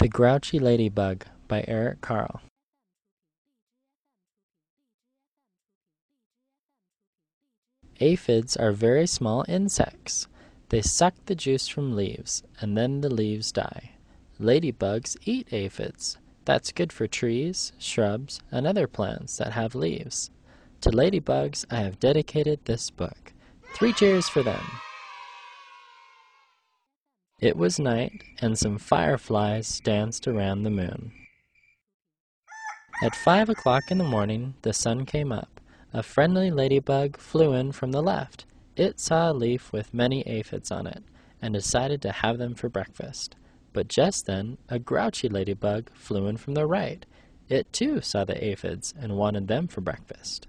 The Grouchy Ladybug by Eric Carle. Aphids are very small insects. They suck the juice from leaves, and then the leaves die. Ladybugs eat aphids. That's good for trees, shrubs, and other plants that have leaves. To ladybugs, I have dedicated this book. Three cheers for them. It was night, and some fireflies danced around the moon. At five o'clock in the morning, the sun came up. A friendly ladybug flew in from the left. It saw a leaf with many aphids on it, and decided to have them for breakfast. But just then, a grouchy ladybug flew in from the right. It too saw the aphids and wanted them for breakfast.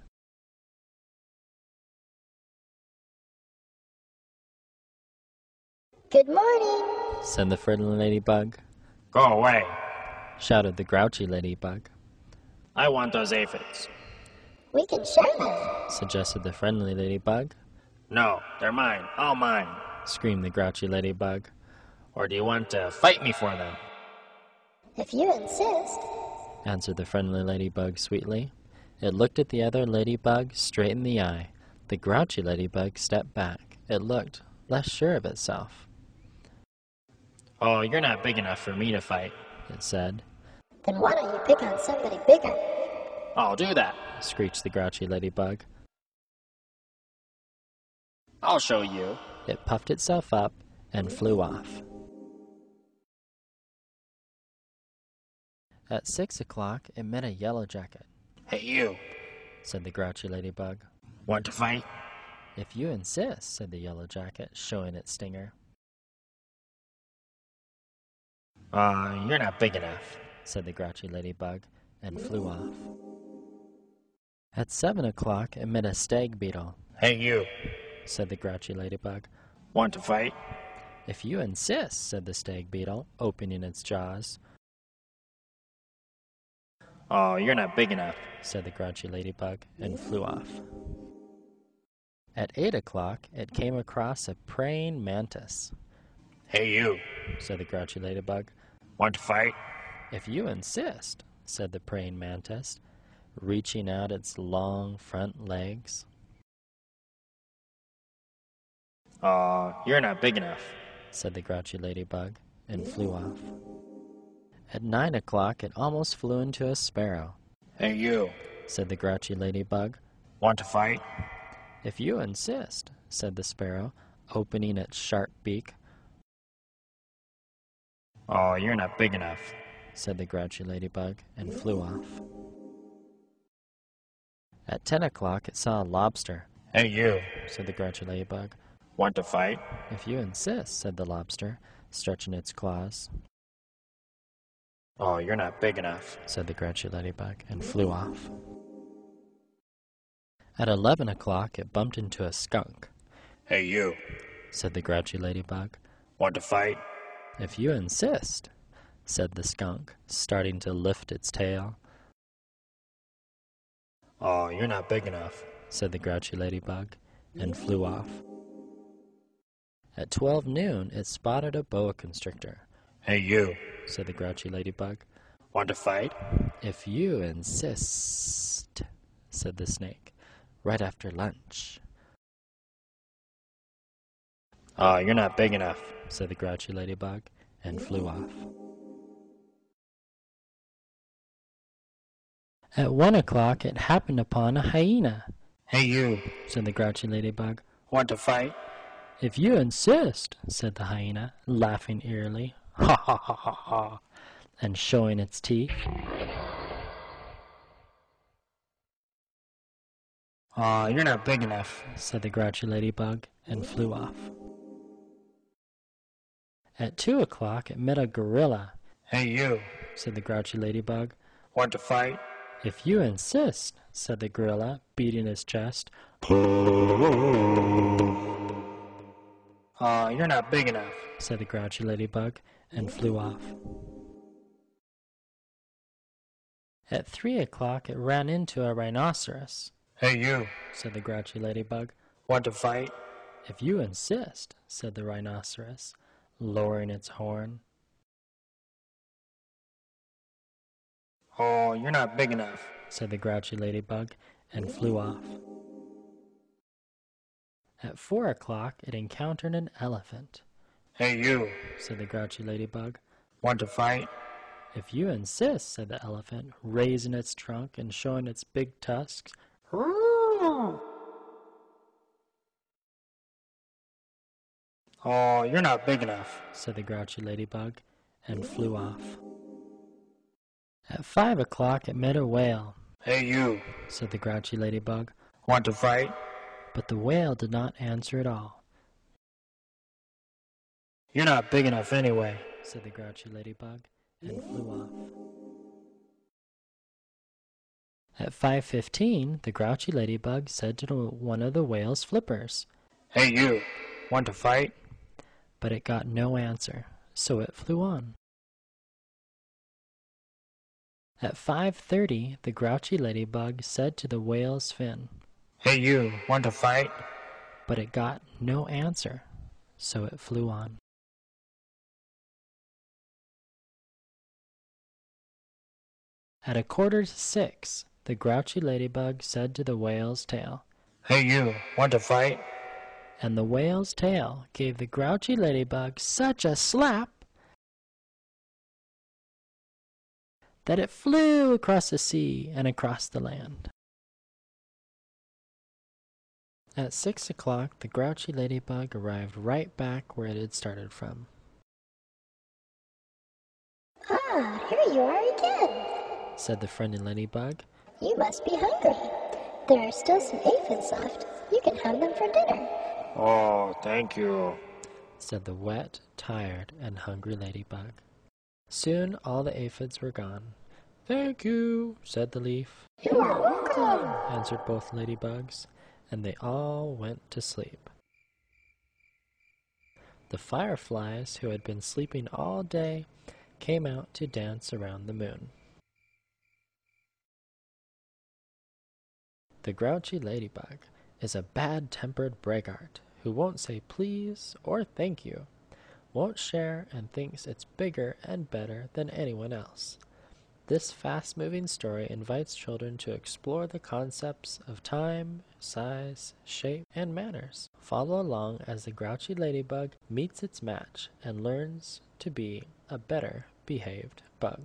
Good morning. said the friendly ladybug. Go away. Shouted the grouchy ladybug. I want those aphids. We can share them. Suggested the friendly ladybug. No, they're mine. All mine. Screamed the grouchy ladybug. Or do you want to fight me for them? If you insist. Answered the friendly ladybug sweetly. It looked at the other ladybug straight in the eye. The grouchy ladybug stepped back. It looked less sure of itself. Oh, you're not big enough for me to fight. It said. Then why don't you pick on somebody bigger? I'll do that. Screeched the grouchy ladybug. I'll show you. It puffed itself up and flew off. At six o'clock, it met a yellow jacket, Hey, you. said the grouchy ladybug. Want to fight? If you insist, said the yellow jacket, showing its stinger, Uh, you're not big enough. said the grouchy ladybug, and flew off. At seven o'clock, it met a stag beetle, Hey, you. said the grouchy ladybug. Want to fight? If you insist, said the stag beetle, opening its jaws, Oh, you're not big enough. said the grouchy ladybug, and flew off. At eight o'clock, it came across a praying mantis, Hey, you. said the grouchy ladybug. Want to fight? If you insist, said the praying mantis, reaching out its long front legs. Oh, you're not big enough. said the grouchy ladybug, and flew off. At nine o'clock, it almost flew into a sparrow, Hey, you. said the grouchy ladybug. Want to fight? If you insist, said the sparrow, opening its sharp beak, Oh, you're not big enough. said the grouchy ladybug, and flew off. At ten o'clock, it saw a lobster, Hey, you. said the grouchy ladybug. Want to fight? If you insist, said the lobster, stretching its claws, Oh, you're not big enough. said the grouchy ladybug, and flew off. At eleven o'clock, it bumped into a skunk, Hey, you. said the grouchy ladybug. Want to fight? If you insist, said the skunk, starting to lift its tail, Oh, you're not big enough. said the grouchy ladybug, and flew off. At twelve noon, it spotted a boa constrictor, Hey, you. said the grouchy ladybug. Want to fight? If you insist, said the snake, right after lunch, Oh, you're not big enough. Said the grouchy ladybug, and flew off. At one o'clock, it happened upon a hyena, Hey, you. said the grouchy ladybug. Want to fight? If you insist, said the hyena, laughing eerily, ha ha ha ha ha, and showing its teeth. Oh, you're not big enough. said the grouchy ladybug, and flew off. At two o'clock, it met a gorilla, Hey, you. said the grouchy ladybug. Want to fight? If you insist, said the gorilla, beating his chest. Oh, you're not big enough. said the grouchy ladybug, and flew off. At three o'clock, it ran into a rhinoceros, Hey, you. said the grouchy ladybug. Want to fight? If you insist, said the rhinoceros, lowering its horn. Oh, you're not big enough. said the grouchy ladybug, and flew off. At four o'clock, it encountered an elephant, Hey, you. said the grouchy ladybug. Want to fight? If you insist, said the elephant, raising its trunk and showing its big tusks. Oh, you're not big enough. said the grouchy ladybug, and flew off. At five o'clock, it met a whale, Hey, you. said the grouchy ladybug, Want to fight? but the whale did not answer at all, You're not big enough anyway. said the grouchy ladybug, and flew off. At 5.15, the grouchy ladybug said to one of the whale's flippers, Hey, you. Want to fight? But it got no answer, so it flew on. At 5.30, the grouchy ladybug said to the whale's fin, Hey, you. Want to fight? but it got no answer, so it flew on. At a quarter to six, the grouchy ladybug said to the whale's tail, Hey, you. Want to fight? And the whale's tail gave the grouchy ladybug such a slap that it flew across the sea and across the land. At six o'clock, the grouchy ladybug arrived right back where it had started from. Ah, here you are again. Said the friendly ladybug, You must be hungry. There are still some aphids left. You can have them for dinner. Oh, thank you. said the wet, tired, and hungry ladybug. Soon all the aphids were gone. Thank you, said the leaf, You are welcome. answered both ladybugs, and they all went to sleep. The fireflies, who had been sleeping all day, came out to dance around the moon. The grouchy ladybug is a bad tempered braggart who won't say please or thank you, won't share, and thinks it's bigger and better than anyone else. This fast moving story invites children to explore the concepts of time, size, shape, and manners. Follow along as the grouchy ladybug meets its match and learns to be a better behaved bug.